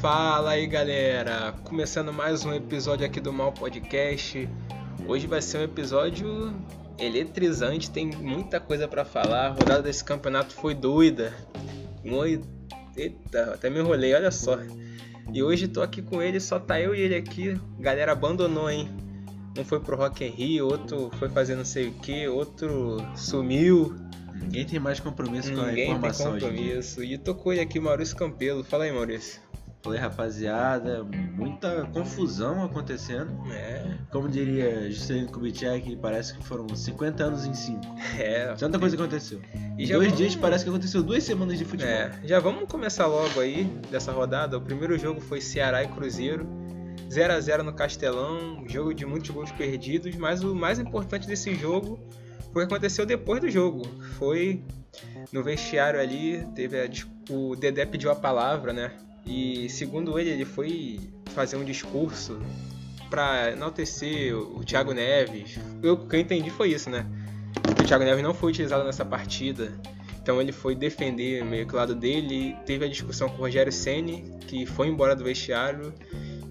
Fala aí galera, começando mais um episódio aqui do Mal Podcast. Hoje vai ser um episódio eletrizante, tem muita coisa para falar. A rodada desse campeonato foi doida. Eita, até me enrolei, olha só. E hoje tô aqui com ele, só tá eu e ele aqui. Galera abandonou, hein? Um foi pro Rock in Rio, outro foi fazer não sei o que, outro sumiu. Ninguém tem mais compromisso com a Ninguém tem informação. hoje em dia. compromisso. E tocou aqui, Maurício Campelo. Fala aí, Maurício. Falei, rapaziada, muita confusão acontecendo. É, Como diria Juscelino Kubitschek, parece que foram 50 anos em 5. é. Tanta coisa aconteceu. E dois vamos- dias parece que aconteceu duas semanas de futebol. É, já vamos começar logo aí dessa rodada. O primeiro jogo foi Ceará e Cruzeiro. 0 a 0 no Castelão, jogo de muitos gols perdidos, mas o mais importante desse jogo foi o que aconteceu depois do jogo. Foi no vestiário ali, teve a o Dedé pediu a palavra, né? E segundo ele, ele foi fazer um discurso para enaltecer o Thiago Neves. Eu, o que eu entendi foi isso, né? O Thiago Neves não foi utilizado nessa partida. Então ele foi defender meio que o lado dele. Teve a discussão com o Rogério Ceni, que foi embora do vestiário.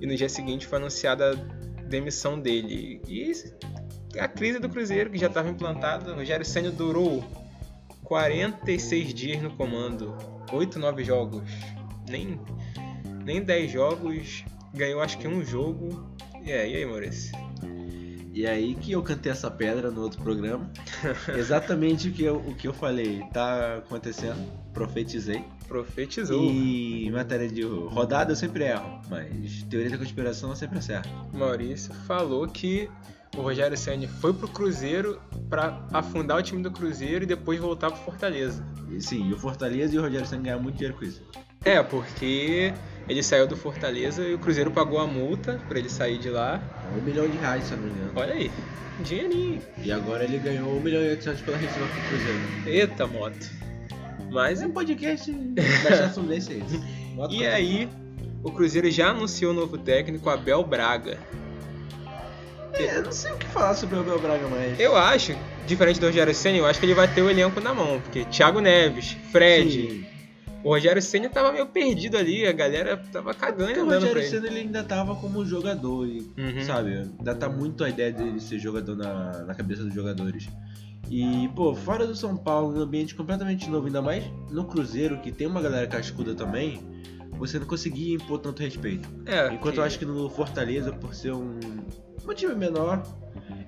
E no dia seguinte foi anunciada a demissão dele. E a crise do Cruzeiro, que já estava implantada. O Rogério Ceni durou 46 dias no comando. 8, 9 jogos. Nem, nem 10 jogos. Ganhou acho que um jogo. E aí, e aí Maurício? E aí que eu cantei essa pedra no outro programa. Exatamente o que eu, o que eu falei tá acontecendo. Profetizei. Profetizou. E em matéria de rodada eu sempre erro, mas teoria da conspiração eu sempre acerto. Maurício falou que o Rogério Ceni foi pro Cruzeiro para afundar o time do Cruzeiro e depois voltar pro Fortaleza. Sim, e o Fortaleza e o Rogério Senna ganharam muito dinheiro com isso. É, porque ele saiu do Fortaleza e o Cruzeiro pagou a multa para ele sair de lá. Um milhão de reais, se eu não me engano. Olha aí, dinheirinho. E agora ele ganhou um milhão e oitocentos pela rescisão com o Cruzeiro. Eita, moto. Mas é um podcast da desse aí. Bota e aí, o Cruzeiro já anunciou o novo técnico, Abel Braga. É, eu não sei o que falar sobre o Abel Braga mais. Eu acho, diferente do Rogério Ceni, eu acho que ele vai ter o elenco na mão, porque Thiago Neves, Fred, Sim. o Rogério Ceni tava meio perdido ali, a galera tava cagando e Porque o Rogério. Senna ele ainda tava como jogador, Uhum. sabe? Ainda tá muito a ideia dele ser jogador na, na cabeça dos jogadores. E, pô, fora do São Paulo, num ambiente completamente novo, ainda mais no Cruzeiro, que tem uma galera cascuda também, você não conseguia impor tanto respeito. É, Enquanto eu acho que no Fortaleza, por ser um, um time menor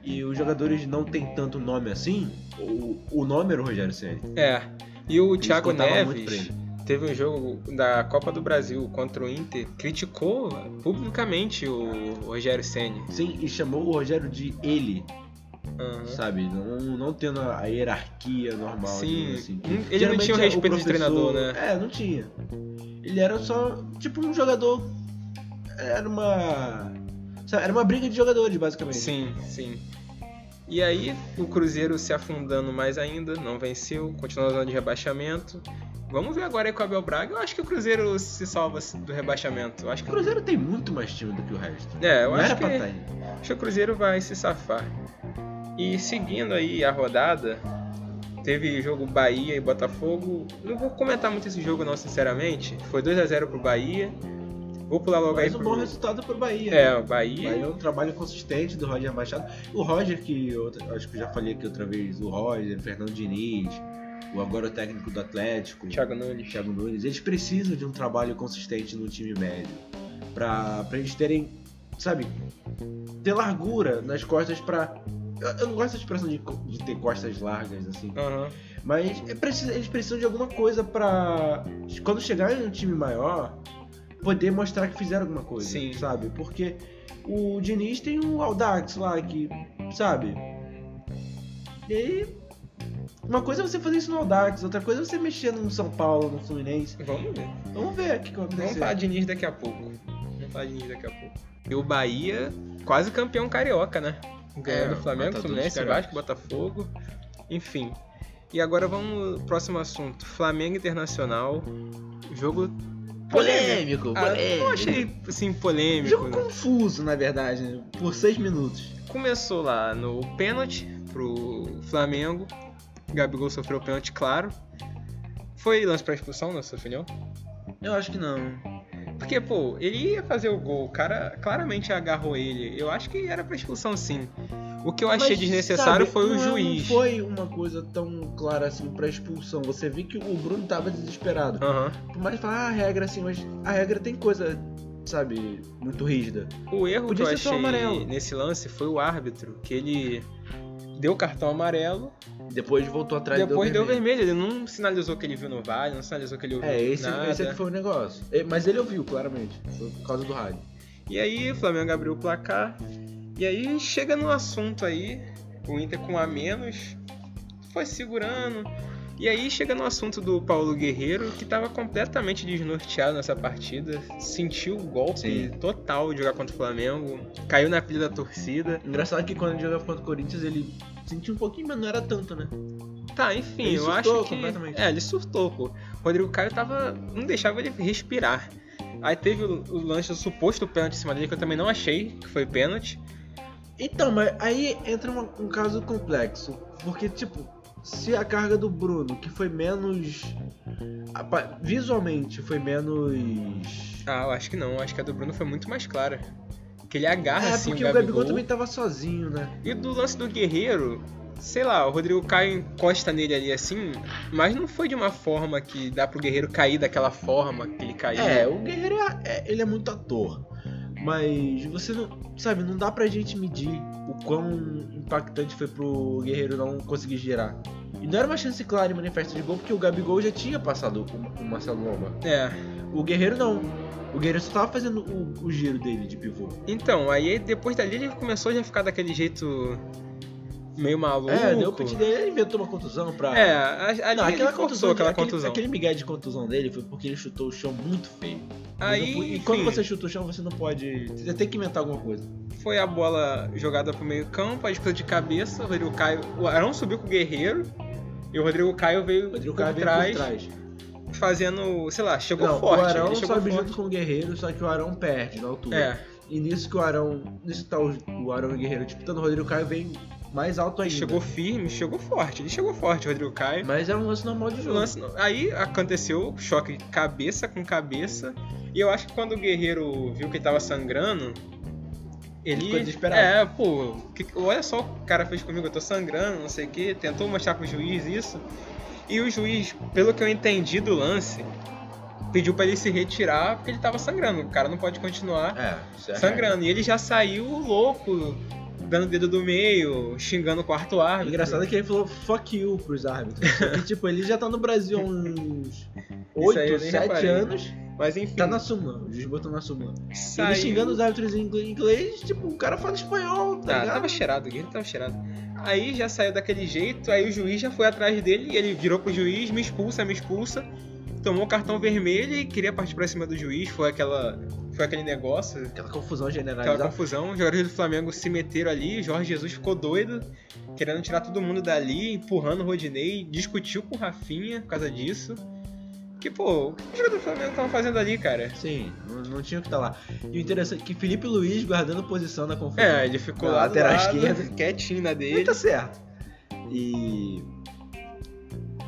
e os jogadores não tem tanto nome assim, o, o nome era o Rogério Senna. É. E o Eles Thiago Neves teve um jogo da Copa do Brasil contra o Inter, criticou publicamente o Rogério Ceni. Sim, e chamou o Rogério de ele, Aham. sabe? Não, não tendo a hierarquia normal. Sim, assim. ele não Geralmente tinha o é respeito de professor- treinador, né? É, não tinha. Ele era só, tipo, um jogador. Era uma. sabe, Era uma briga de jogadores, basicamente. Sim, sim. E aí, o Cruzeiro se afundando mais ainda, não venceu, continua na zona de rebaixamento. Vamos ver agora aí com o Abel Braga. Eu acho que o Cruzeiro se salva do rebaixamento. Eu acho O que Cruzeiro tem muito mais time do que o resto. É, eu não acho que, aí. acho que o Cruzeiro vai se safar. E seguindo aí a rodada, teve jogo Bahia e Botafogo. Não vou comentar muito esse jogo não, sinceramente. Foi 2 a 0 pro Bahia. Vou pular logo Mas aí um pro... bom resultado pro Bahia. É, o O Bahia. Bahia é um trabalho consistente do Roger Machado. O Roger, que eu acho que eu já falei aqui outra vez, o Roger, o Fernando Diniz, o agora o técnico do Atlético, Thiago Nunes. Thiago Nunes, eles precisam de um trabalho consistente no time médio. Pra, pra eles terem, sabe, ter largura nas costas pra. Eu, não gosto da expressão de, de ter costas largas, assim. Aham. Mas é preciso- eles precisam de alguma coisa pra. Quando chegar em um time maior, poder mostrar que fizeram alguma coisa. Sim. Sabe? Porque o Diniz tem um Audax lá que. Sabe? E aí. Uma coisa é você fazer isso no Audax, outra coisa é você mexer no São Paulo, no Fluminense. Vamos ver. Vamos ver o que, vai Vamos falar de Diniz daqui a pouco. Vamos falar de Diniz daqui a pouco. E o Bahia, quase campeão carioca, né? Ganhou É, do Flamengo, Fluminense, Vasco, Botafogo. Enfim. E agora vamos pro próximo assunto. Flamengo Internacional. Jogo Polêmico, Ah, polêmico. não achei assim polêmico. Jogo né? confuso, na verdade, né? por seis minutos. Começou lá no pênalti pro Flamengo. Gabigol sofreu o pênalti, claro. Foi lance pra expulsão, na sua opinião? Eu acho que não. Porque, pô, ele ia fazer o gol, o cara claramente agarrou ele. Eu acho que era pra expulsão sim. O que eu achei Mas, desnecessário sabe, foi o não- juiz. Não foi uma coisa tão clara assim pra expulsão. Você viu que o Bruno tava desesperado. Aham. Por mais que falar ah, a regra assim, mas a regra tem coisa, sabe, muito rígida. O erro Podia que eu achei amarelo. nesse lance foi o árbitro, que ele deu cartão amarelo, Depois voltou atrás e depois deu vermelho. vermelho. Ele não sinalizou que ele viu no vale, não sinalizou que ele ouviu É, esse, nada. esse aqui foi o negócio. É, Mas ele ouviu, claramente. Foi por causa do rádio. E aí o Flamengo abriu o placar. E aí chega no assunto aí, o Inter com a menos, foi segurando. E aí chega no assunto do Paulo Guerreiro, que estava completamente desnorteado nessa partida, sentiu o golpe Sim. total de jogar contra o Flamengo, caiu na pilha da torcida. Engraçado que quando ele jogava contra o Corinthians, ele sentiu um pouquinho, mas não era tanto, né? Tá, enfim, Ele eu acho que. É, ele surtou, pô. O Rodrigo Caio tava. não deixava ele respirar. Aí teve o, o lance do suposto pênalti em cima dele, que eu também não achei que foi pênalti. Então, mas aí entra uma- um caso complexo. Porque, tipo, se a carga do Bruno, que foi menos. Visualmente foi menos. Ah, eu acho que não. Acho que a do Bruno foi muito mais clara. Que ele agarra É, assim porque o o Gabigol. Gabigol também tava sozinho, né? E do lance do Guerreiro, sei lá, o Rodrigo Caio encosta nele ali assim, mas não foi de uma forma que dá pro Guerreiro cair daquela forma que ele caiu. É, o Guerreiro é, é- ele é muito ator. Mas você não. Sabe, não dá pra gente medir o quão impactante foi pro Guerreiro não conseguir girar. E não era uma chance clara e manifesta de gol, porque o Gabigol já tinha passado o, o Marcelo Lomba. É. O Guerreiro não. O Guerreiro só tava fazendo o, o giro dele de pivô. Então, aí depois dali ele começou já a ficar daquele jeito meio maluco. É, deu o pit dele, ele inventou uma contusão pra. É, a- ali Não, aquela contusão, aquela aquele, contusão. aquele migué de contusão dele foi porque ele chutou o chão muito feio. Aí, e quando enfim, você chuta o chão, você não pode. Você tem que inventar alguma coisa. foi a bola jogada pro meio campo, a disputa de cabeça, o Rodrigo Caio... O Arão subiu com o Guerreiro e o Rodrigo Caio veio Rodrigo por, Caio veio trás, por trás. Fazendo, sei lá, chegou Não, forte. o Arão sobe forte. junto com o Guerreiro, só que o Arão perde na altura. É, E nisso que o Arão. Nisso que tá o, o Arão e o Guerreiro disputando, o Rodrigo Caio vem mais alto ainda. chegou firme, chegou forte. Ele chegou forte, o Rodrigo Caio. Mas é um lance normal de jogo. lance- aí aconteceu choque cabeça com cabeça. E eu acho que quando o Guerreiro viu que ele tava sangrando, ele. ficou desesperado. É, pô, que- olha só o que o cara fez comigo, eu tô sangrando, não sei o que. Tentou mostrar pro juiz isso. E o juiz, pelo que eu entendi do lance, pediu pra ele se retirar porque ele tava sangrando. O cara não pode continuar É, é sangrando. E ele já saiu louco, dando dedo do meio, xingando o quarto árbitro. Engraçado é que ele falou fuck you pros árbitros. Que, tipo, ele já tá no Brasil há uns 8, aí eu nem 7 reparei. anos. Mas enfim. Tá na súmula. O juiz botou na saiu... Ele xingando os árbitros em inglês, tipo, o cara fala espanhol, tá Ah, tava cheirado, o Guerreiro tava cheirado. Aí já saiu daquele jeito, aí o juiz já foi atrás dele e ele virou pro juiz, me expulsa, me expulsa. Tomou o cartão vermelho e queria partir pra cima do juiz. Foi aquela. Foi aquele negócio, Aquela confusão aquela generalizada. confusão. Os jogadores do Flamengo se meteram ali, Jorge Jesus ficou doido, querendo tirar todo mundo dali, empurrando o Rodinei, discutiu com o Rafinha por causa disso. Que, pô, o que os jogadores do Flamengo estavam fazendo ali, cara? Sim, não, não tinha o que estar lá. E o interessante é que Felipe Luiz guardando posição na confusão. É, ele ficou lá lateral lado, esquerda. quietinho na Ele dele. tá certo. E.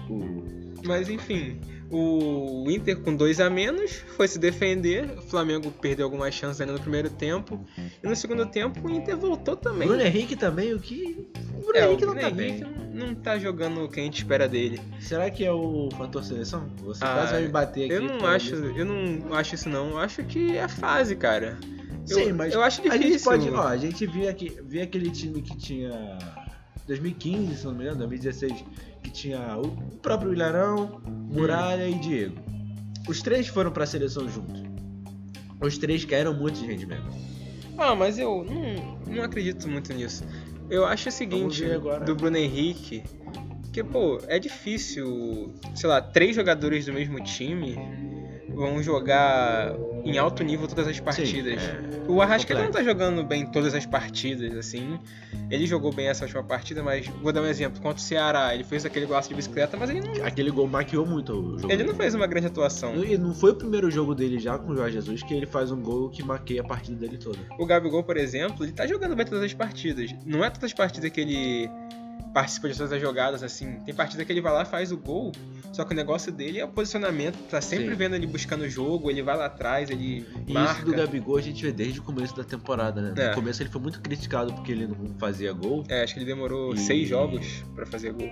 O... Mas enfim, o Inter com dois a menos foi se defender. O Flamengo perdeu algumas chances ainda no primeiro tempo. E no segundo tempo o Inter voltou também. Bruno Henrique também, o que. O Bruno é, o Henrique não Bruno tá Henrique bem. não não tá jogando o que a gente espera dele. Será que é o fator seleção? Você Ah, quase vai me bater aqui. Eu não acho, disso. eu não acho isso não. Eu acho que é fase, cara. Eu- Sim, mas eu acho A difícil. gente pode. Ó, a gente viu, aqui, aquele time que tinha. 2015, se não me engano, 2016, que tinha o próprio Ilharão, Muralha e Diego. Os três foram pra seleção juntos. Os três caíram muito de rendimento. Ah, mas eu não, não acredito muito nisso. Eu acho o seguinte, agora. do Bruno Henrique, que, pô, é difícil, sei lá, três jogadores do mesmo time vão jogar em alto nível todas as partidas. é. o Arrascaeta não tá jogando bem todas as partidas, assim. Ele jogou bem essa última partida, mas vou dar um exemplo. Contra o Ceará, ele fez aquele golaço de bicicleta, mas ele não, Aquele gol maquiou muito o jogo. ele não fez uma grande atuação. E não foi o primeiro jogo dele já com o Jorge Jesus que ele faz um gol que maqueia a partida dele toda. O Gabigol, por exemplo, ele tá jogando bem todas as partidas. Não é todas as partidas que ele participa de todas as jogadas, assim. Tem partida que ele vai lá faz o gol, só que o negócio dele é o posicionamento, tá sempre Sim. vendo ele buscando o jogo, ele vai lá atrás, ele E marca. isso do Gabigol a gente vê desde o começo da temporada, né? É. No começo ele foi muito criticado porque ele não fazia gol. É, acho que ele demorou E- seis jogos pra fazer gol.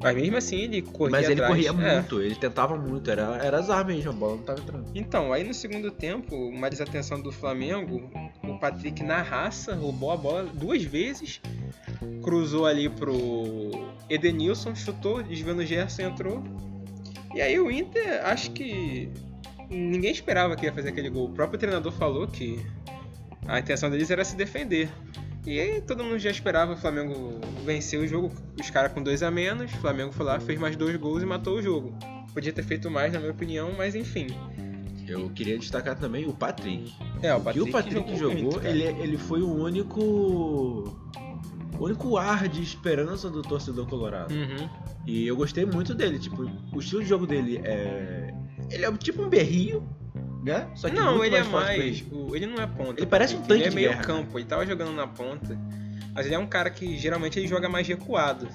Mas mesmo assim ele corria Mas ele atrás. corria É. muito, ele tentava muito, era, era azar mesmo, a bola não tava entrando. Então, aí no segundo tempo, uma desatenção do Flamengo, o Patrick na raça roubou a bola duas vezes, cruzou ali pro Edenilson, chutou, desviando o Gerson entrou. E aí o Inter, acho que ninguém esperava que ia fazer aquele gol. O próprio treinador falou que a intenção deles era se defender. E aí todo mundo já esperava o Flamengo vencer o jogo, os caras com dois a menos. O Flamengo foi lá, fez mais dois gols e matou o jogo. Podia ter feito mais, na minha opinião, mas enfim. Eu queria destacar também o Patrick. É, o que Patrick, o Patrick jogou, muito, cara. ele, ele foi o único. O único ar de esperança do torcedor colorado. Uhum. E eu gostei muito dele, tipo, o estilo de jogo dele é. Ele é tipo um berrio, né? Só que não, ele é mais. o- ele não é ponta. Ele parece um Ele tanque é de meio guerra, campo, ele tava jogando na ponta. Mas ele é um cara que geralmente ele joga mais recuado.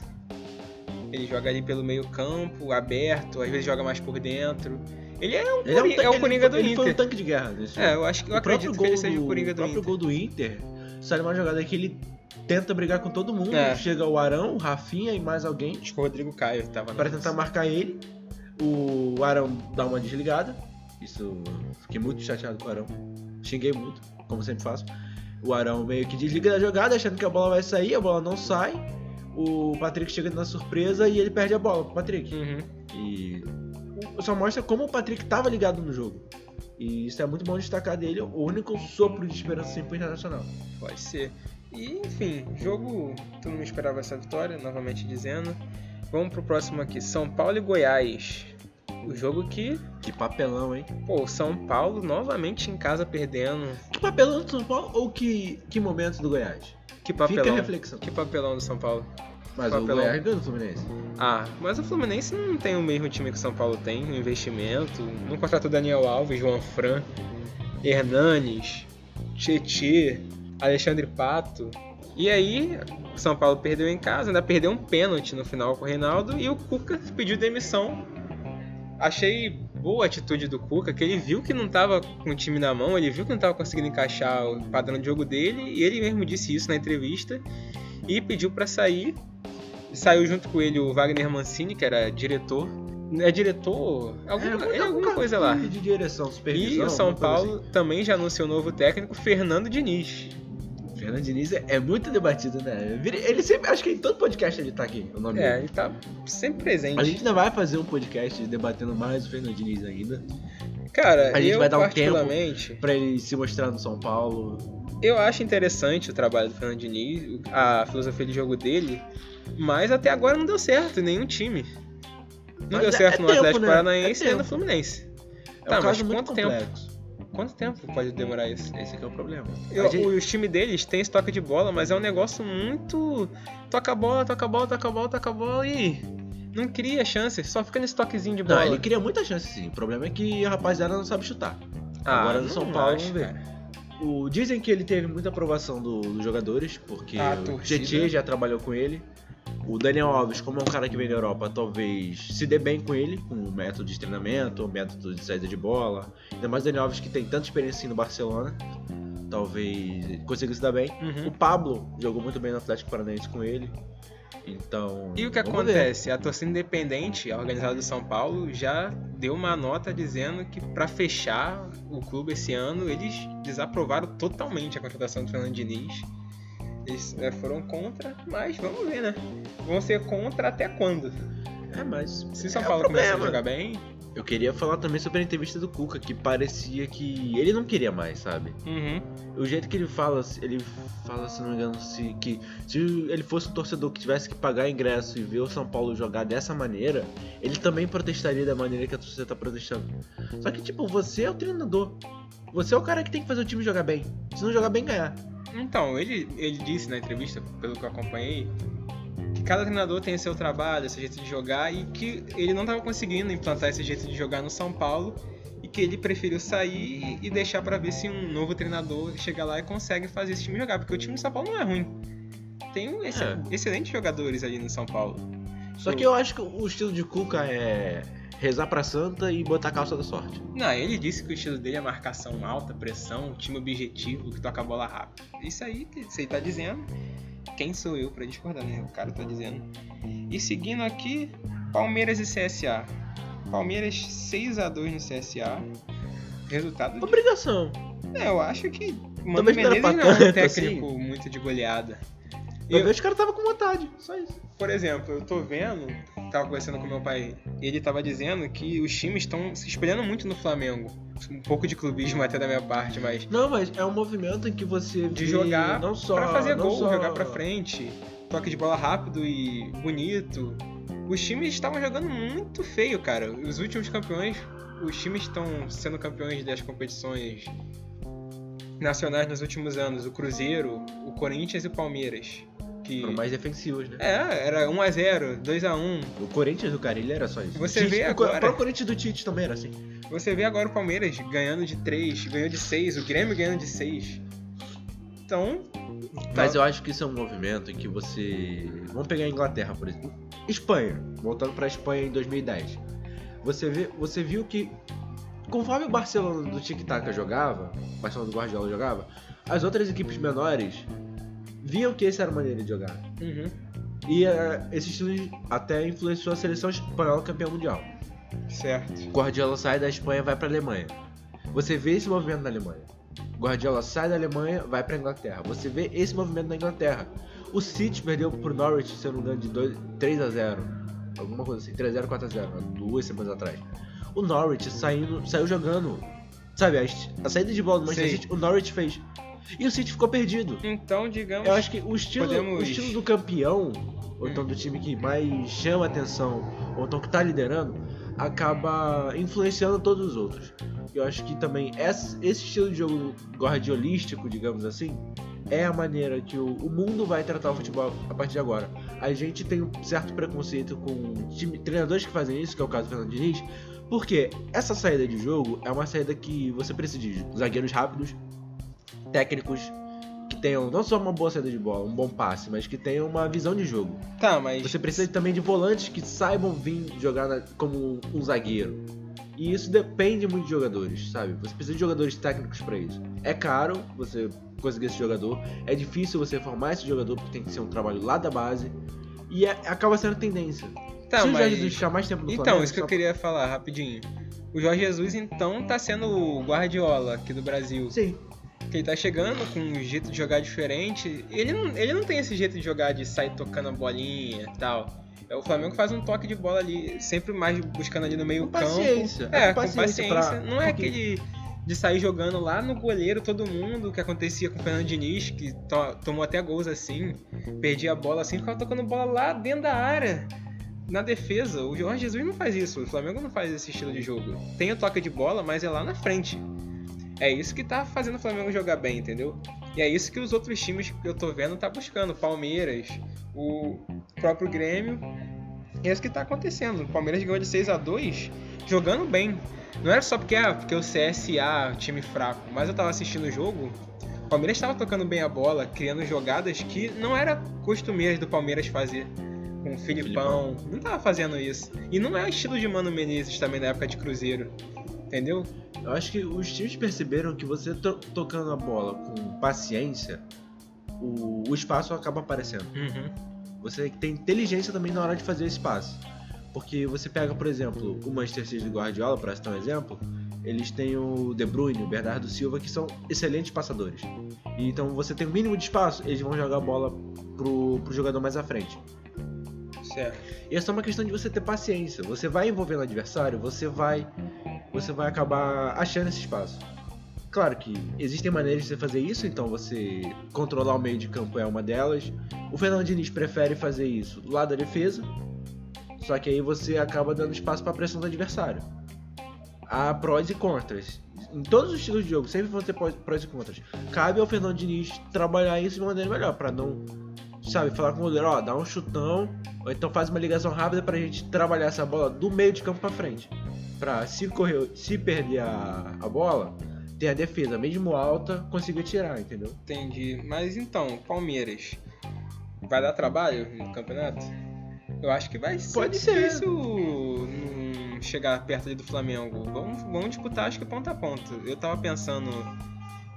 Ele joga ali pelo meio campo, aberto, às vezes joga mais por dentro. Ele é um Ele é, um Cori- tanque- é o ele Coringa do foi- ele foi um Inter. tanque de guerra nesse É, eu acho que eu acredito que ele seja o do- Coringa o próprio Inter. gol do Inter sai uma jogada que ele tenta brigar com todo mundo. É. Chega o Arão, o Rafinha e mais alguém Acho que o Rodrigo Caio tava para tentar marcar ele. O Arão dá uma desligada. Isso, fiquei muito chateado com o Arão. Xinguei muito, como sempre faço. O Arão meio que desliga da jogada, achando que a bola vai sair, a bola não sai. O Patrick chega na surpresa e ele perde a bola pro Patrick. Uhum. E só mostra como o Patrick tava ligado no jogo. E isso é muito bom destacar dele, o único sopro de esperança sempre internacional. Pode ser. E, enfim, jogo. Tu não esperava essa vitória, novamente dizendo. Vamos pro próximo aqui: São Paulo e Goiás. O jogo que, Que papelão, hein? pô, São Paulo novamente em casa perdendo. Que papelão do São Paulo ou que, que momento do Goiás? Que Fica a papelão. reflexão. Que papelão do São Paulo. Mas o papelão. Goiás ganhou do Fluminense. Ah, mas o Fluminense não tem o mesmo time que o São Paulo tem, o investimento. Não contratou Daniel Alves, João Fran, Hernanes, Tietê, Alexandre Pato. E aí, o São Paulo perdeu em casa, ainda perdeu um pênalti no final com o Reinaldo e o Cuca pediu demissão. Achei boa a atitude do Cuca, que ele viu que não estava com o time na mão, ele viu que não estava conseguindo encaixar o padrão de jogo dele, e ele mesmo disse isso na entrevista e pediu para sair. Saiu junto com ele o Wagner Mancini, que era diretor. É diretor? Alguma, é, alguma coisa lá. De direção, E supervisão. o São Paulo também já anunciou o novo técnico, Fernando Diniz. Fernando Diniz é, é muito debatido, né? Ele sempre, acho que em todo podcast ele tá aqui, o nome É, dele. ele tá sempre presente. A gente ainda vai fazer um podcast debatendo mais o Fernando Diniz ainda. Cara, a gente eu vai dar um particularmente, Pra ele se mostrar no São Paulo. eu acho interessante o trabalho do Fernando Diniz, a filosofia de jogo dele, mas até agora não deu certo em nenhum time. Não Mas deu é- certo é no tempo, Atlético né? Paranaense É nem no tempo. Fluminense. É Tá, um mas caso muito quanto tempo? Quanto tempo pode demorar isso? Esse aqui é o problema. Eu, gente- Os times deles têm estoque de bola, mas é um negócio muito. Toca a bola, toca a bola, toca a bola, toca a bola e. Não cria chance, só fica nesse toquezinho de Não, bola. ele cria muita chance sim. O problema é que a rapaziada não sabe chutar. Ah, Agora no não São Paulo, acho, vamos ver. cara. O, dizem que ele teve muita aprovação do- dos jogadores, porque A o. Tietchan já trabalhou com ele. O Daniel Alves, como é um cara que vem da Europa, talvez se dê bem com ele, com o método de treinamento, o método de saída de bola. Ainda mais o Daniel Alves que tem tanta experiência assim no Barcelona. Talvez consiga se dar bem. Uhum. O Pablo jogou muito bem no Atlético Paranaense com ele. Então. E o que vamos ver. acontece? A torcida independente, a organizada do São Paulo, já deu uma nota dizendo que para fechar o clube esse ano, eles desaprovaram totalmente a contratação do Fernando Diniz. Eles né, foram contra, mas vamos ver, né? Vão ser contra até quando? É, mas. Se o São é Paulo começar a jogar bem, Eu queria falar também sobre a entrevista do Cuca, que parecia que ele não queria mais, sabe? uhum. O jeito que ele fala, ele fala, se não me engano, se, que se ele fosse um torcedor que tivesse que pagar ingresso e ver o São Paulo jogar dessa maneira, ele também protestaria da maneira que a torcida tá protestando. Só que, tipo, você é o treinador. Você é o cara que tem que fazer o time jogar bem. Se não jogar bem, ganhar. Então, ele, ele disse na entrevista, pelo que eu acompanhei, que cada treinador tem seu trabalho, seu jeito de jogar e que ele não estava conseguindo implantar esse jeito de jogar no São Paulo e que ele preferiu sair e deixar para ver se um novo treinador chega lá e consegue fazer esse time jogar, porque o time do São Paulo não é ruim. tem um ex- É. excelentes jogadores ali no São Paulo. Só que eu acho que o estilo de Cuca é rezar pra santa e botar a calça da sorte. Não, ele disse que o estilo dele é marcação alta, pressão, time objetivo, que toca a bola rápido. Isso aí que você tá dizendo. Quem sou eu pra discordar, né? O cara tá dizendo. E seguindo aqui, Palmeiras e CSA. Palmeiras 6 a 2 no CSA. Resultado de... Obrigação. É, eu acho que Mano Menezes não é um tanto, técnico muito de goleada. Eu- Talvez o cara tava com vontade, só isso. Por exemplo, eu tô vendo, tava conversando com meu pai, e ele tava dizendo que os times estão se espelhando muito no Flamengo. Um pouco de clubismo até da minha parte, mas Não, mas é um movimento em que você de jogar não só pra fazer gol, só- jogar pra frente, toque de bola rápido e bonito. Os times estavam jogando muito feio, cara. Os últimos campeões, os times estão sendo campeões das competições nacionais nos últimos anos. O Cruzeiro, o Corinthians e o Palmeiras. Que Foram mais defensivos, né? é, era 1 a 0, 2 a 1. O Corinthians do Carilho era só isso. Você Tite- vê agora- O próprio Corinthians do Tite também era assim. Você vê agora o Palmeiras ganhando de 3, ganhou de 6, o Grêmio ganhando de 6. Então, Mas tá- eu acho que isso é um movimento em que você. Vamos pegar a Inglaterra, por exemplo. Espanha, voltando pra Espanha em 2010. Você, vê, você viu que conforme o Barcelona do Tic Tac jogava, o Barcelona do Guardiola jogava, as outras equipes menores viam que essa era a maneira de jogar. Uhum, E eh, esse estilo até influenciou a seleção espanhola campeã mundial. certo. Guardiola sai da Espanha vai pra Alemanha. Você vê esse movimento na Alemanha. Guardiola sai da Alemanha, vai pra Inglaterra. Você vê esse movimento na Inglaterra. O City perdeu pro Norwich, se eu não me engano, de 2, 3 a 0 Alguma coisa assim, 3 a 0 4 a 0 há duas semanas atrás. O Norwich saindo, saiu jogando. Sabe, a, a saída de bola do Manchester. City, o Norwich fez. E o City ficou perdido. Então, digamos. Eu acho que o estilo, Podemos- o estilo do campeão, ou então do time que mais chama atenção, ou então que tá liderando, acaba influenciando todos os outros. Eu acho que também esse, esse estilo de jogo guardiolístico, digamos assim, é a maneira que o, o mundo vai tratar o futebol a partir de agora. A gente tem um certo preconceito com time- treinadores que fazem isso, que é o caso do Fernando Diniz, porque essa saída de jogo é uma saída que você precisa de zagueiros rápidos, técnicos que tenham não só uma boa saída de bola, um bom passe, mas que tenham uma visão de jogo. Tá, mas. Você precisa também de volantes que saibam vir jogar na- como um zagueiro. E isso depende muito de jogadores, sabe? Você precisa de jogadores técnicos pra isso. É caro você conseguir esse jogador, é difícil você formar esse jogador porque tem que ser um trabalho lá da base. E é- acaba sendo tendência. Tá, Se o mas. Jorge Jesus ficar mais tempo no Então, Flamengo, isso que eu queria falar rapidinho. O Jorge Jesus, então, tá sendo o Guardiola aqui do Brasil. Sim. Que ele tá chegando com um jeito de jogar diferente. Ele não, ele não tem esse jeito de jogar de sair tocando a bolinha e tal. É, O Flamengo faz um toque de bola ali, sempre mais buscando ali no meio Com campo. paciência. É, É, com com paciência paciência. pra- Não é porque- aquele de sair jogando lá no goleiro todo mundo, que acontecia com o Fernando Diniz, que to- tomou até gols assim, perdia a bola assim, ficava tocando bola lá dentro da área, na defesa. O Jorge Jesus não faz isso, o Flamengo não faz esse estilo de jogo. Tem o toque de bola, mas é lá na frente. É isso que tá fazendo o Flamengo jogar bem, entendeu? E é isso que os outros times que eu tô vendo tá buscando. Palmeiras, o próprio Grêmio. E é isso que tá acontecendo. O Palmeiras ganhou de 6 a 2 jogando bem. Não era só porque, ah, porque o CSA, time fraco, mas eu tava assistindo o jogo. O Palmeiras estava tocando bem a bola, criando jogadas que não era costumeiras do Palmeiras fazer. Com o Filipão, não tava fazendo isso. E não é o estilo de Mano Menezes também na época de Cruzeiro. Entendeu? Eu acho que os times perceberam que você to- tocando a bola com paciência, o, o espaço acaba aparecendo. Uhum. Você tem inteligência também na hora de fazer esse passe. Porque você pega, por exemplo, o Manchester City do Guardiola, para citar um exemplo, eles têm o De Bruyne, o Bernardo Silva, que são excelentes passadores. E então você tem o mínimo de espaço, eles vão jogar a bola pro, pro jogador mais à frente. Certo. E é só uma questão de você ter paciência. Você vai envolvendo o adversário, você vai você vai acabar achando esse espaço. Claro que existem maneiras de você fazer isso, então você controlar o meio de campo é uma delas. O Fernando Diniz prefere fazer isso lado da defesa, só que aí você acaba dando espaço para a pressão do adversário. Há prós e contras. Em todos os estilos de jogo, sempre vão ter prós e contras. Cabe ao Fernando Diniz trabalhar isso de maneira melhor, para não, sabe, falar com o goleiro, ó, dá um chutão, ou então faz uma ligação rápida pra gente trabalhar essa bola do meio de campo pra frente. Pra se correr, se perder a, a bola, ter a defesa mesmo alta, conseguir tirar, entendeu? Entendi. Mas então, Palmeiras. vai dar trabalho no campeonato? Eu acho que vai ser Pode ser. difícil chegar perto ali do Flamengo. Vamos, vamos disputar, acho que ponto a ponto. Eu tava pensando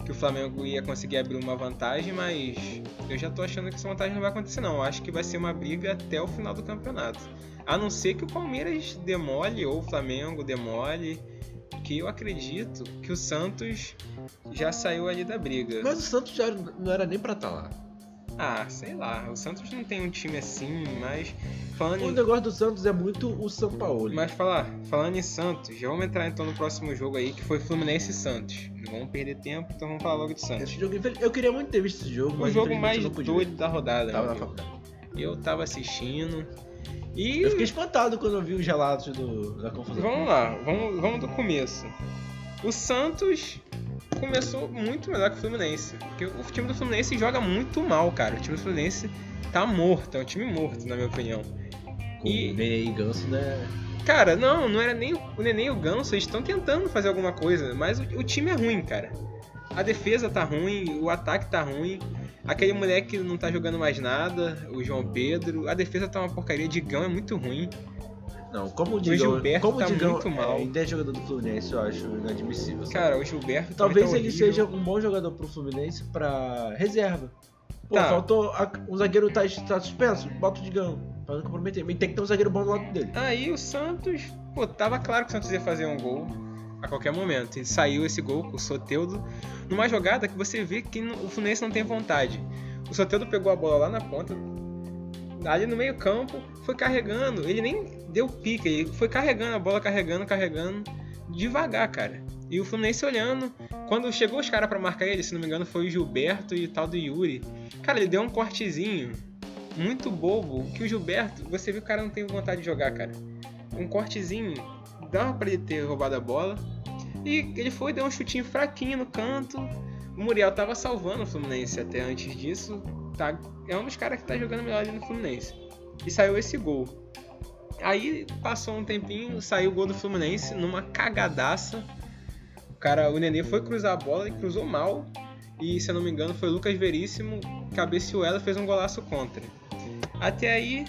que o Flamengo ia conseguir abrir uma vantagem, mas eu já tô achando que essa vantagem não vai acontecer não. Eu acho que vai ser uma briga até o final do campeonato. A não ser que o Palmeiras demole ou o Flamengo demole, que eu acredito que o Santos já saiu ali da briga. Mas o Santos já não era nem pra estar lá. Ah, sei lá. O Santos não tem um time assim, mas falando O em negócio do Santos é muito o São Paulo. Mas falar, falando em Santos, já vamos entrar então no próximo jogo aí, que foi Fluminense e Santos. Não vamos perder tempo, então vamos falar logo de Santos. Esse jogo, eu queria muito ter visto esse jogo, O mas jogo mais doido da rodada. Tava né, na faculdade. Eu tava assistindo. E Eu fiquei espantado quando eu vi os relatos do, da confusão. vamos lá, vamos, vamos do começo. O Santos começou muito melhor que o Fluminense. Porque o time do Fluminense joga muito mal, cara. O time do Fluminense tá morto, é um time morto, na minha opinião. Com E- o Nenê e Ganso, né? Cara, não, não era nem o Nenê e o Ganso, eles estão tentando fazer alguma coisa, mas o, o time é ruim, cara. A defesa tá ruim, o ataque tá ruim. Aquele moleque não tá jogando mais nada, o João Pedro. A defesa tá uma porcaria, Digão é muito ruim. Não, como o Digão, Gilberto como o tá Digão muito mal. É, ainda é jogador do Fluminense, eu acho inadmissível. sabe? Cara, o Gilberto Talvez tá ele seja um bom jogador pro Fluminense pra reserva. Pô, Tá. faltou. A, um zagueiro tá, tá suspenso, bota o Digão. Pra não comprometer. Mas tem que ter um zagueiro bom do lado dele. Aí o Santos, pô, tava claro que o Santos ia fazer um gol a qualquer momento. E saiu esse gol com o Soteudo numa jogada que você vê que o Fluminense não tem vontade. O Soteudo pegou a bola lá na ponta, ali no meio campo, foi carregando. Ele nem deu pique, ele foi carregando a bola, carregando, carregando, devagar, cara. E o Fluminense olhando. Quando chegou os caras pra marcar ele, se não me engano, foi o Gilberto e o tal do Yuri. Cara, ele deu um cortezinho muito bobo que o Gilberto, você viu o cara não tem vontade de jogar, cara. Um cortezinho, dava pra ele ter roubado a bola. E ele foi, deu um chutinho fraquinho no canto. O Muriel tava salvando o Fluminense até antes disso. Tá, é um dos caras que tá jogando melhor ali no Fluminense. E saiu esse gol. Aí passou um tempinho, saiu o gol do Fluminense numa cagadaça. O cara, o Nenê foi cruzar a bola e cruzou mal. E se eu não me engano foi Lucas Veríssimo, cabeceou ela fez um golaço contra. Até aí,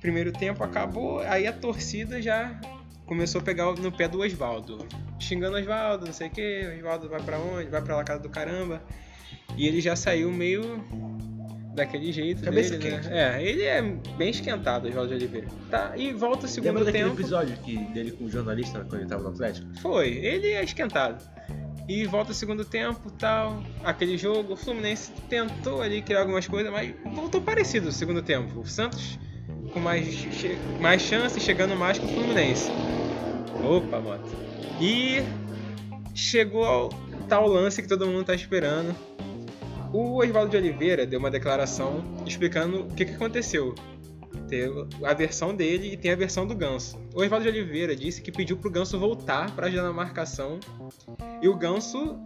primeiro tempo acabou, aí a torcida já começou a pegar no pé do Oswaldo. Xingando Oswaldo, não sei o que, Oswaldo vai pra onde? Vai pra lá casa do caramba. E ele já saiu meio daquele jeito Cabeça dele, quente. né? É, ele é bem esquentado, Oswaldo de Oliveira. Tá, e volta o segundo Lembra daquele tempo. episódio que, dele com o jornalista quando ele tava no Atlético? Foi, ele é esquentado. E volta o segundo tempo tal. Aquele jogo, o Fluminense tentou ali criar algumas coisas, mas voltou parecido o segundo tempo. O Santos com mais, mais chances, chegando mais que o Fluminense. Opa, moto. E chegou ao tal lance que todo mundo tá esperando. O Oswaldo de Oliveira deu uma declaração explicando o que, que aconteceu. Tem a versão dele e tem a versão do Ganso. O Oswaldo de Oliveira disse que pediu pro Ganso voltar para ajudar na marcação e o Ganso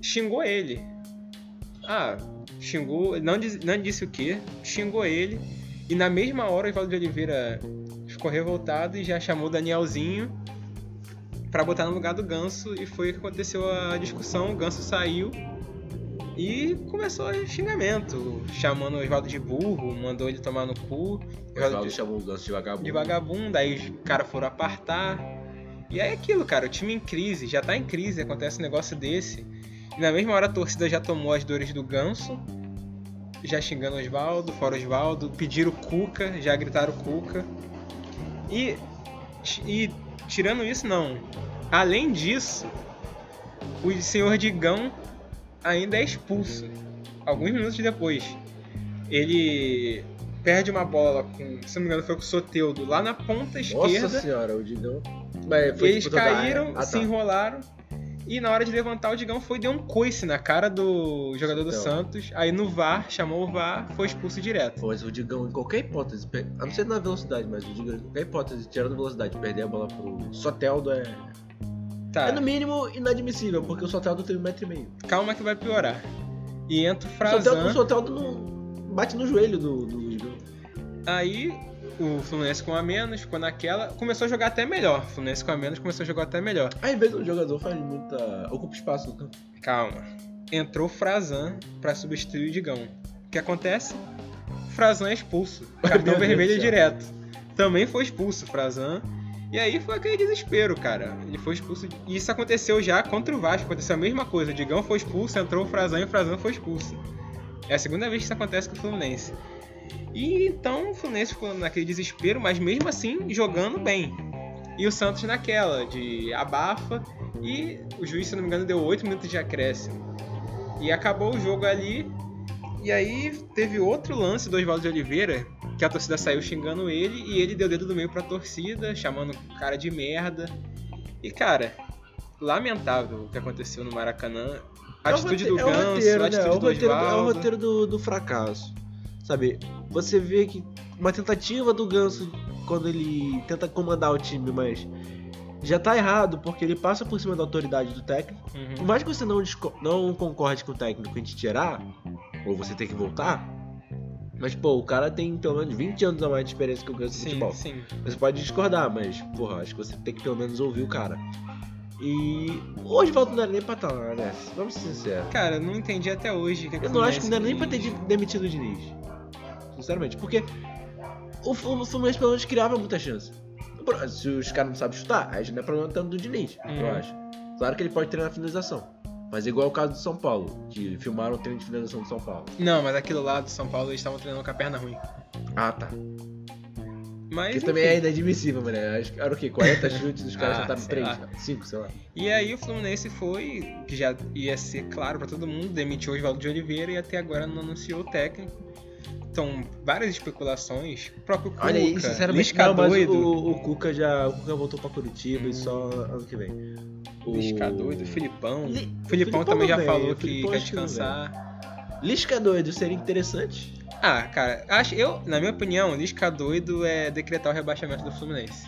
xingou ele. Ah, xingou, não, diz- não disse o que, xingou ele e na mesma hora o Oswaldo de Oliveira ficou revoltado e já chamou o Danielzinho para botar no lugar do Ganso e foi o que aconteceu a discussão. O Ganso saiu e começou o xingamento, chamando o Oswaldo de burro, mandou ele tomar no cu. O Oswaldo chamou o Ganso de vagabundo. de vagabundo, aí os caras foram apartar. E aí é aquilo, cara, o time em crise, já tá em crise, acontece um negócio desse. E na mesma hora a torcida já tomou as dores do ganso, já xingando o Oswaldo, fora o Oswaldo, pediram Cuca, já gritaram Cuca. E, e tirando isso, não. Além disso, o senhor Digão ainda é expulso. Alguns minutos depois. Ele perde uma bola com, se não me engano, foi com o Soteudo lá na ponta Nossa esquerda. senhora, o Digão. Mas foi Eles da caíram, área. Ah, se tá. enrolaram. E na hora de levantar, o Digão foi e deu um coice na cara do jogador do Então. Santos. Aí no VAR, chamou o VAR, foi expulso direto. Pois o Digão, em qualquer hipótese, a não ser na velocidade, mas o Digão, em qualquer hipótese, tirando velocidade, perder a bola pro Soteldo é, Tá, é no mínimo inadmissível, porque o Soteldo tem um metro e meio. calma que vai piorar. E entra o Soteldo, o Frazan. Soteldo não bate no joelho do, do. Aí o Fluminense com a menos, ficou naquela. Começou a jogar até melhor. O Fluminense com a menos começou a jogar até melhor. Às vezes o jogador faz muita. ocupa espaço no campo. Calma. Entrou o Frazan pra substituir o Digão. O que acontece? Frazan é expulso. Cartão vermelho do direto. Também foi expulso o Frazan. E aí foi aquele desespero, cara. Ele foi expulso. E isso aconteceu já contra o Vasco. Aconteceu a mesma coisa. O Digão foi expulso, entrou o Frazan e o Frazan foi expulso. É a segunda vez que isso acontece com o Fluminense. E então o Fluminense ficou naquele desespero, mas mesmo assim jogando bem. E o Santos naquela, de abafa. E o juiz, se não me engano, deu 8 minutos de acréscimo. E acabou o jogo ali. E aí teve outro lance do Oswaldo de Oliveira, que a torcida saiu xingando ele e ele deu dedo do meio pra torcida, chamando o cara de merda. E cara, lamentável o que aconteceu no Maracanã. A É atitude do é Ganso, roteiro, a né? atitude É o do roteiro, é o roteiro do, do fracasso. Sabe, você vê que uma tentativa do Ganso quando ele tenta comandar o time, mas já tá errado, porque ele passa por cima da autoridade do técnico. Por Uhum. mais que você não, não concorde com o técnico em te tirar, ou você tem que voltar, mas pô, o cara tem pelo menos 20 anos a mais de experiência que o no Sim, futebol. sim. Você pode discordar, mas, porra, acho que você tem que pelo menos ouvir o cara. E hoje volta não era nem pra estar lá, né? Vamos ser sinceros. Cara, eu não entendi até hoje. o que Eu não acho que não era nem pra ter de- demitido o Diniz. Sinceramente, porque o Flu- o Fluminense pelo menos criava muita chance. Se os caras não sabem chutar, aí já não é problema tanto do Diniz, eu Uhum. acho. Claro que ele pode treinar a finalização. Mas é igual o caso do São Paulo, que filmaram o treino de finalização do São Paulo. Não, mas aquilo lá do São Paulo eles estavam treinando com a perna ruim. Ah, tá. Mas. Que enfim. também é inadmissível, mano. Acho que era o quê? 40 chutes, os caras Ah, já estavam sei 3, lá. 5, sei lá. E aí o Fluminense foi, que já ia ser claro pra todo mundo, demitiu o Oswaldo de Oliveira e até agora não anunciou o técnico. Então, várias especulações. O próprio Cuca, Olha aí, sinceramente, Lisca não, mas doido. o, o Cuca já o Cuca voltou pra Curitiba Hum. e só ano que vem. O... Lisca doido, Filipão. Li- Filipão, Filipão também já vem, falou que quer descansar. Lisca doido seria interessante. Ah, cara, acho eu, na minha opinião, Lisca doido é decretar o rebaixamento do Fluminense.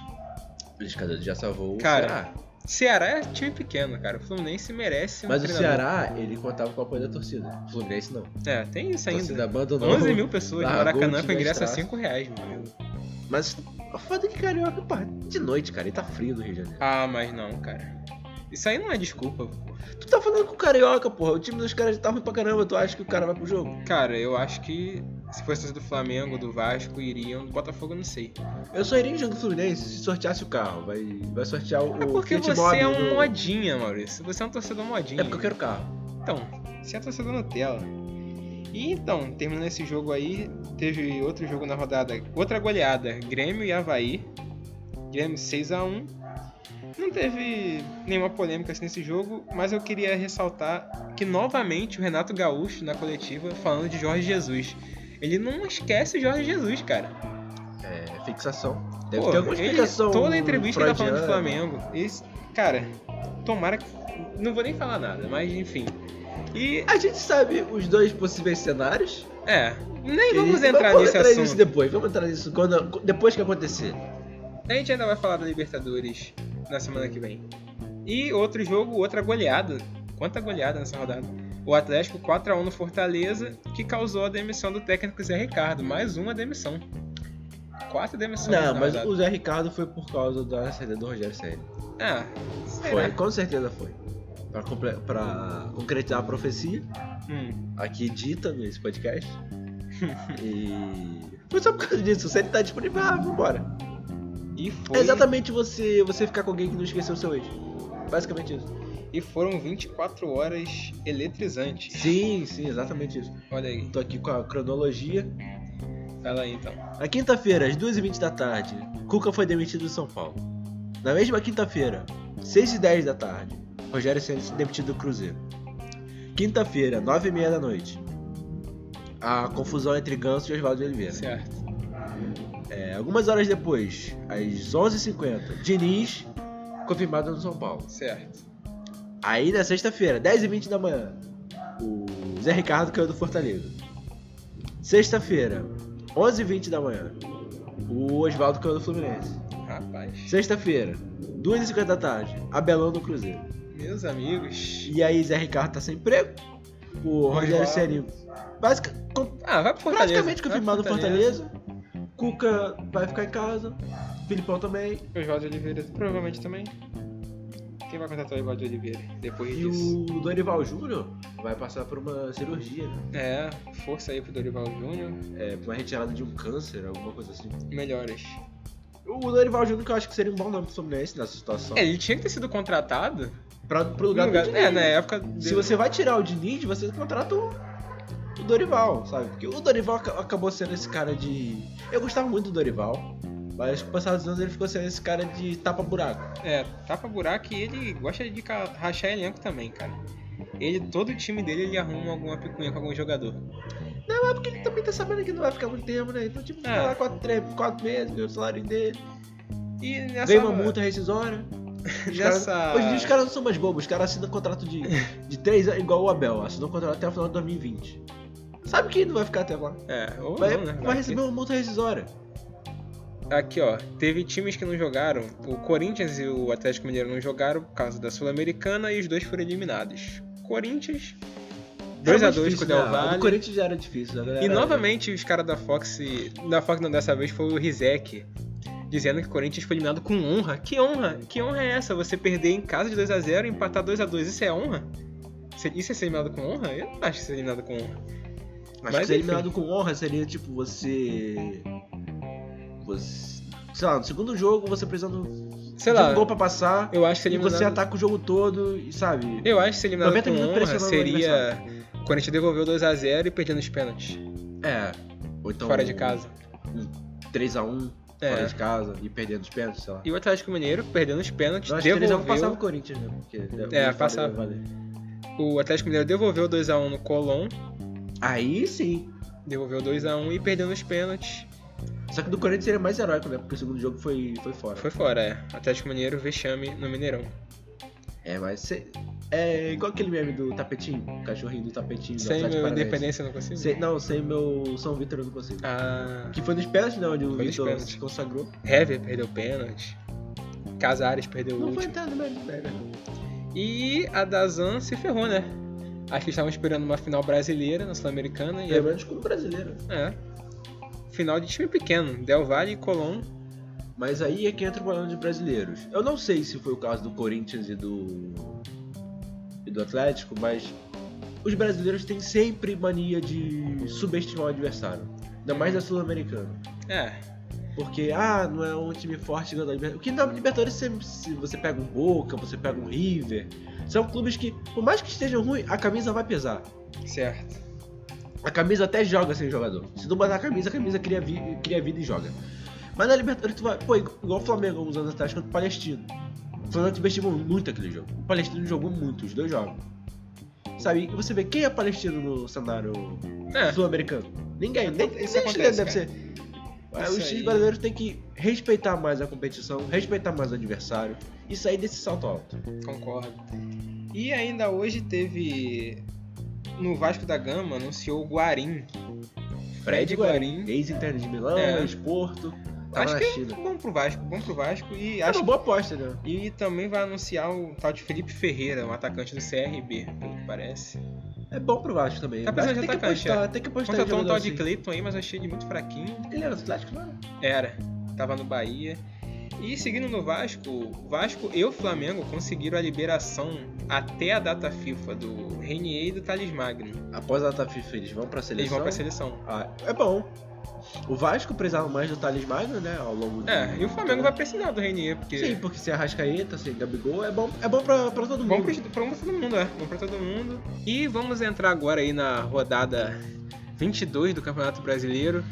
Lisca doido já salvou Cara, o Ceará. Ceará é time pequeno, cara. O Fluminense merece um Mas o. Ceará, ele contava com o apoio da torcida. O Fluminense não. É, tem isso A torcida ainda. abandonou. 11 mil pessoas Maracanã na ingresso a estrada. 5 reais, meu amigo. Mas a foda é que carioca, de noite, cara, e tá frio no Rio de Janeiro. Ah, mas não, cara. Isso aí não é desculpa, pô. Tu tá falando com o carioca, porra. O time dos caras já tá ruim pra caramba. Tu acha que o cara vai pro jogo? Cara, eu acho que se fosse do Flamengo, do Vasco, iriam. Do Botafogo, não sei. Eu só iria em jogo do Fluminense se sorteasse o carro. Vai, vai sortear o. É porque você é um do- modinha, Maurício. Você é um torcedor modinha. É porque eu quero carro. Então, você é torcedor Nutella. E então, terminando esse jogo aí, teve outro jogo na rodada. Outra goleada. Grêmio e Havaí. Grêmio 6x1. Não teve nenhuma polêmica assim nesse jogo, mas eu queria ressaltar que novamente o Renato Gaúcho na coletiva falando de Jorge Jesus. Ele não esquece o Jorge Jesus, cara. É, fixação. Deve Pô, ter alguma ele- explicação. toda entrevista ele tá falando freudiana. Flamengo. Esse, cara, tomara que. Não vou nem falar nada, mas enfim. E. A gente sabe os dois possíveis cenários. É. Nem vamos E- entrar vamos nesse entrar assunto. nisso depois. Vamos entrar nisso quando, depois que acontecer. A gente ainda vai falar da Libertadores na semana que vem. E outro jogo, outra goleada. Quanta goleada nessa rodada? O Atlético 4x1 no Fortaleza, que causou a demissão do técnico Zé Ricardo. Mais uma demissão. Quatro demissões Não, mas rodada. o Zé Ricardo foi por causa da saída do Rogério Ceni. Ah, será? Foi, com certeza foi. Pra, pra concretizar a profecia, Hum. aqui dita nesse podcast. e. Foi só por causa disso. Se ele tá disponível, ah, vambora. E foi... É exatamente você, você ficar com alguém que não esqueceu o seu ex. Basicamente isso. E foram 24 horas eletrizantes. Sim, sim, exatamente isso. Olha aí. Tô aqui com a cronologia. Fala aí então. Na quinta-feira, às 2h20 da tarde, Cuca foi demitido do São Paulo. Na mesma quinta-feira, 6h10 da tarde, Rogério foi demitido do Cruzeiro. Quinta-feira, 9h30 da noite, a confusão entre Ganso e Oswaldo de Oliveira. Certo. É, algumas horas depois, às 11h50, Diniz confirmado no São Paulo. Certo. Aí na sexta-feira, 10h20 da manhã, o Zé Ricardo caiu do Fortaleza. Sexta-feira, 11h20 da manhã, o Oswaldo caiu do Fluminense. Rapaz. Sexta-feira, 2h50 da tarde, Abelão do Cruzeiro. Meus amigos. E aí Zé Ricardo tá sem emprego. O Rogério. Ceni basic, com- Ah, vai pro Fortaleza. praticamente confirmado no Fortaleza. Cuca vai ficar em casa. Filipão também. Oswaldo Oliveira provavelmente também. Quem vai contratar o Evaldo Oliveira depois E disso? o Dorival Júnior vai passar por uma cirurgia, né? É, força aí pro Dorival Júnior. É, por uma retirada de um câncer, alguma coisa assim. Melhores. O Dorival Júnior que eu acho que seria um bom nome pro Fluminense nessa situação. É, ele tinha que ter sido contratado. Pra, pro lugar, lugar, do é, Diniz. na época. Se você vai tirar o Diniz, você contrata o Dorival, sabe? Porque o Dorival aca- acabou sendo esse cara de. Eu gostava muito do Dorival, mas com o passar dos anos ele ficou sendo esse cara de tapa-buraco. É, tapa buraco e ele gosta de rachar elenco também, cara. Ele, todo o time dele, ele arruma alguma picuinha com algum jogador. Não, é porque ele também tá sabendo que não vai ficar muito tempo, né? Então, tipo, É. fica lá quatro, três, quatro meses, ganha o salário dele. E nessa. Veio uma multa rescisória. Nessa- caras- hoje em dia os caras não são mais bobos, os caras assinam contrato de, de três anos, igual o Abel, assinou contrato até o final de 2020. Sabe que não vai ficar até lá. É, ou Vai, não, né? vai receber uma multa rescisória. Aqui, ó. Teve times que não jogaram. O Corinthians e o Atlético Mineiro não jogaram por causa da Sul-Americana e os dois foram eliminados. Corinthians. 2x2 com o Del O Valle. Corinthians já era difícil. E novamente os caras da Fox. Da Fox não, dessa vez foi o Rizek. Dizendo que o Corinthians foi eliminado com honra. Que honra? Que honra é essa? Você perder em casa de 2x0 e empatar 2x2. Isso é honra? Isso- Isso é ser eliminado com honra? Eu não acho que ser eliminado com honra. Acho Mas que ser enfim. eliminado com honra seria tipo você. Você. Sei lá, no segundo jogo você precisando Sei de lá. um gol pra passar. Eu acho que E eliminado. você ataca o jogo todo e sabe. Eu acho que ser eliminado 90 com honra seria. O Corinthians devolveu 2x0 e perdendo os pênaltis. É. Ou então. Fora de casa. 3x1 É. fora de casa e perdendo os pênaltis, sei lá. E o Atlético Mineiro, perdendo os pênaltis, 3x1 devolveu. passava o Corinthians, né? Porque É, passava. O Atlético Mineiro devolveu 2x1 no Colón. Aí sim. Devolveu 2x1 e perdendo os pênaltis. Só que do Corinthians seria mais heróico, né? Porque o segundo jogo foi, foi fora. Foi fora, é. Atlético Mineiro, vexame no Mineirão. É, mas cê- é igual aquele meme do tapetinho, o cachorrinho do tapetinho do Sem meu. Independência eu não consigo. Sem- não, sem meu São Vitor eu não consigo. Ah. Que foi nos pênaltis, não, onde o Foi nos Vitor se consagrou. Hever perdeu pênalti. Casares perdeu o Não foi último. entrada no mérito, né? E a Dazan se ferrou, né? Acho que estavam esperando uma final brasileira na Sul-Americana. E menos como brasileiro. é. Final de time pequeno. Del Valle e Colón. Mas aí é que entra o problema de brasileiros. Eu não sei se foi o caso do Corinthians e do. e do Atlético, mas os brasileiros têm sempre mania de subestimar o adversário. Ainda mais da Sul-Americana. É. Porque, ah, não é um time forte ganhando a Libertadores. O que na Libertadores, você, se você pega um Boca, você pega um River, são clubes que, por mais que estejam ruins, a camisa vai pesar. Certo. A camisa até joga sem jogador. Se não botar a camisa, a camisa cria, vi cria vida e joga. Mas na Libertadores, tu vai, pô, igual o Flamengo, alguns anos atrás, contra o Palestino. O Flamengo investiu muito aquele jogo. O Palestino jogou muito, os dois jogos. Sabe, e você vê quem é palestino no cenário É. sul-americano? Ninguém, nem, nem acontece, deve cara. ser. Isso Os times brasileiros têm que respeitar mais a competição, respeitar mais o adversário e sair desse salto alto. Concordo. E ainda hoje teve. No Vasco da Gama anunciou o Guarim. Fred Guarim. Ex-interno de Milão, É. ex-Porto, tava Acho que China. é bom pro Vasco, bom pro Vasco. E É acho uma boa aposta, né? E também vai anunciar o tal de Felipe Ferreira, um atacante do CRB, pelo que parece. É bom pro Vasco também. Tá precisando tem de que atacante, apostar, é. tem que apostar Contratou um tal de assim. Cleiton aí, mas achei ele muito fraquinho. Ele era do Atlético, não era? Era, tava no Bahia. E seguindo no Vasco, Vasco e o Flamengo conseguiram a liberação até a data FIFA do Renier e do Thales Magno. Após a data FIFA, eles vão pra seleção. Eles vão pra seleção. Ah, é bom. O Vasco precisava mais do Thales Magno, né? Ao longo do... É, e o Flamengo vai precisar do Renier, porque. Sim, porque sem Arrascaeta, sem Gabigol, é bom, é bom pra, pra todo Bom mundo. pra, pra todo mundo, é. Bom pra todo mundo. E vamos entrar agora aí na rodada 22 do Campeonato Brasileiro.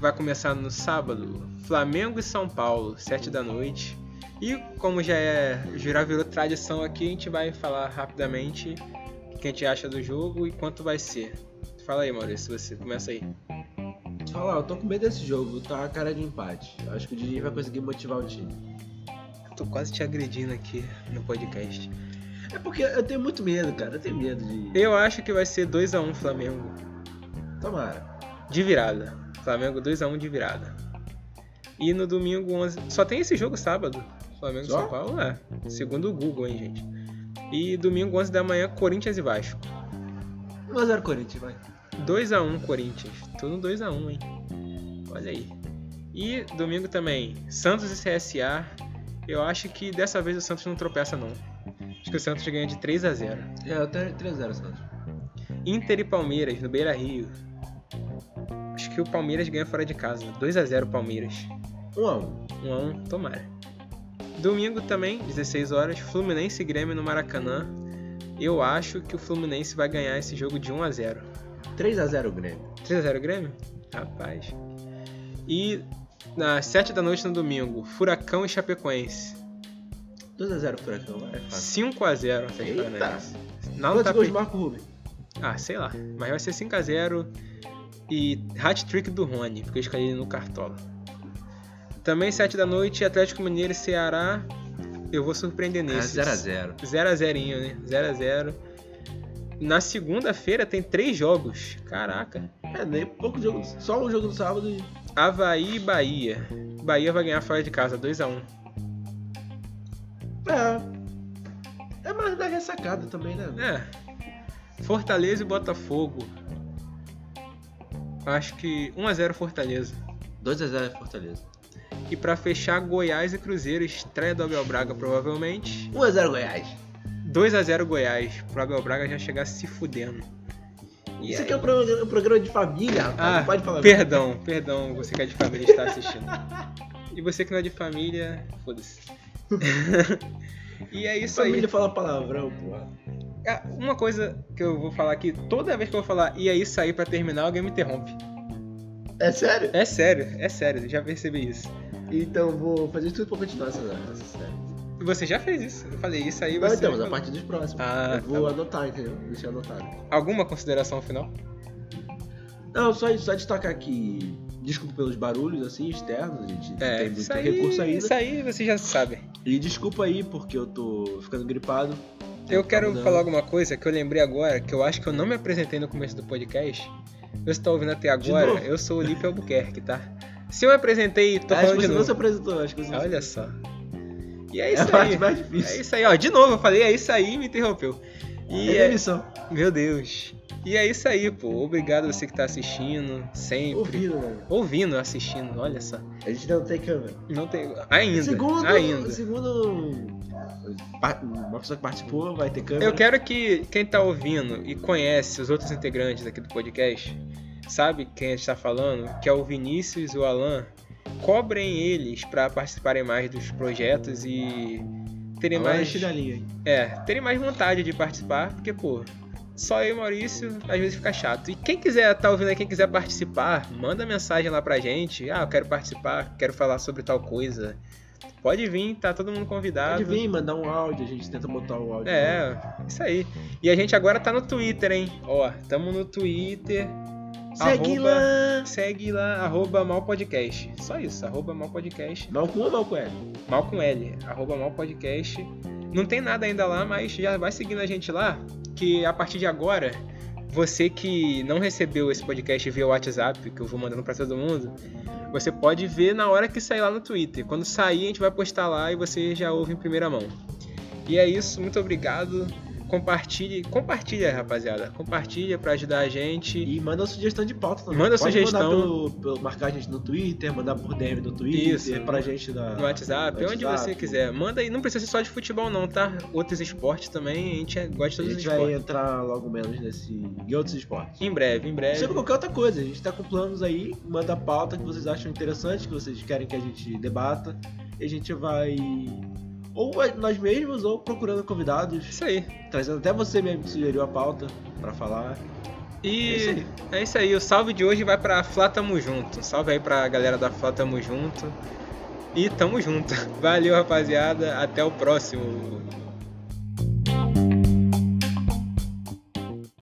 Vai começar no sábado. Flamengo e São Paulo, 7 da noite. E como já é. Já virou tradição aqui, a gente vai falar rapidamente o que a gente acha do jogo e quanto vai ser. Fala aí, Maurício, você começa aí. Fala, eu tô com medo desse jogo, tá a cara de empate. Eu acho que o Diniz vai conseguir motivar o time. Tô quase te agredindo aqui no podcast. É porque eu tenho muito medo, cara. Eu tenho medo de. Eu acho que vai ser 2x1 Flamengo. Tomara. De virada. Flamengo 2x1 de virada. E no domingo 11. Só tem esse jogo sábado. Flamengo e Só? São Paulo, é. Segundo o Google, hein, gente. E domingo 11 da manhã, Corinthians e Vasco. 1x0 Corinthians, vai. 2x1 Corinthians. Tudo 2x1, hein. Olha aí. E domingo também, Santos e CSA. Eu acho que dessa vez o Santos não tropeça, não. que o Santos ganha de 3 a 0 É, até 3x0 Santos. Inter e Palmeiras, no Beira Rio. Acho que o Palmeiras ganha fora de casa. 2 a 0 Palmeiras. 1x1. 1 a 1 tomara. Domingo também, 16 horas, Fluminense e Grêmio no Maracanã. Eu acho que o Fluminense vai ganhar esse jogo de 1 a 0 3x0 Grêmio. 3 a 0 Grêmio? Rapaz. E nas 7 da noite no domingo, Furacão e Chapecoense. 2x0 Furacão, é fácil. 5 a 0 Atlético. Paranaense. Quantos tá gols de Marco Rubem? Ah, sei lá. Mas vai ser 5 a 0 e hat-trick do Rony, porque eu escolhi ele no Cartola. Também 7 da noite, Atlético Mineiro e Ceará. Eu vou surpreender nesse. 0x0. 0 a 0 né? 0 a 0 Na segunda-feira tem três jogos. Caraca. É, nem pouco jogo. Só um jogo do sábado e. Havaí e Bahia. Bahia vai ganhar fora de casa, 2 a 1 É. É mais da ressacada também, né? É. Fortaleza e Botafogo. Acho que 1 a 0 Fortaleza. 2x0 Fortaleza. E pra fechar, Goiás e Cruzeiro, estreia do Abel Braga provavelmente. 1x0 Goiás. 2 a 0 Goiás. Pro Abel Braga já chegar se fudendo. E Isso aí? aqui é um programa, um programa de família, rapaz. Ah, não pode falar. perdão, perdão, você que é de família está assistindo. e você que não é de família, foda-se. e é isso aí. Família fala palavrão, porra. Ah, Uma coisa que eu vou falar aqui, toda vez que eu vou falar e aí sair pra terminar, alguém me interrompe. É sério? É sério, é sério, já percebi isso. Então vou fazer tudo pra continuar essa, essa série. Você já fez isso. Eu falei isso aí, Não, você. então, mas a partir dos próximos. Ah, eu vou tá anotar, entendeu? Deixa anotado. Alguma consideração final? Não, só, só destacar que. Desculpa pelos barulhos assim, externos, a gente É, tem muito aí, recurso ainda. Isso aí você já sabe. E desculpa aí porque eu tô ficando gripado. Eu Tá quero mudando. falar alguma coisa que eu lembrei agora, que eu acho que eu não me apresentei no começo do podcast. Você tá ouvindo até agora? novo? Eu sou o Lipe Albuquerque, tá? Se eu me apresentei, tô acho que falando de você não novo. se apresentou, acho que você não se Olha só. E é É isso a parte aí. mais É difícil. isso aí, ó. De novo, eu falei, é isso aí e me interrompeu. E É é... demissão. Meu Deus. E é isso aí, pô. Obrigado você que tá assistindo, sempre. Ouvindo, né? Ouvindo, assistindo, olha só. A gente não tem câmera. Não tem. Ainda. segundo, ainda. segundo pa- uma pessoa que participou vai ter câmera. Eu quero que quem tá ouvindo e conhece os outros integrantes aqui do podcast, sabe quem a gente tá falando, que é o Vinícius e o Alan, cobrem eles pra participarem mais dos projetos e terem Agora mais. tira a linha aí. É, terem mais vontade de participar, porque, pô, só eu e Maurício às vezes fica chato. E quem quiser tá ouvindo aí, quem quiser participar, manda mensagem lá pra gente. Ah, eu quero participar, quero falar sobre tal coisa. Pode vir, tá todo mundo convidado. Pode vir, mandar um áudio, a gente tenta botar o áudio. É, isso aí. E a gente agora tá no Twitter, hein? Ó, tamo no Twitter. Segue arroba- lá! Segue lá, arroba malpodcast. Só isso, arroba malpodcast. Mal com ou mal com L? Mal com L, arroba malpodcast. Não tem nada ainda lá, mas já vai seguindo a gente lá, que a partir de agora, você que não recebeu esse podcast via WhatsApp, que eu vou mandando pra todo mundo, você pode ver na hora que sair lá no Twitter. Quando sair, a gente vai postar lá e você já ouve em primeira mão. E é isso, muito obrigado. Compartilhe, compartilha, rapaziada. Compartilha pra ajudar a gente. E manda sugestão de pauta também. Manda Pode sugestão. Pelo, pelo- marcar a gente no Twitter, mandar por DM no Twitter, Isso. pra gente na, No WhatsApp, no onde WhatsApp. você quiser. Manda aí, não precisa ser só de futebol não, tá? Outros esportes também, a gente gosta de A todos os gente vai esportes. entrar logo menos nesse em outros esportes. Em breve, em breve. Sobre qualquer outra coisa, a gente tá com planos aí, manda pauta que vocês acham interessante, que vocês querem que a gente debata, e a gente vai ou nós mesmos ou procurando convidados, Isso aí. trazendo até você mesmo que sugeriu a pauta pra falar. É isso E é isso aí. O salve de hoje vai pra Flá Tamo Junto. Salve aí pra galera da Flá Tamo Junto. E tamo junto. Valeu, rapaziada. Até o próximo.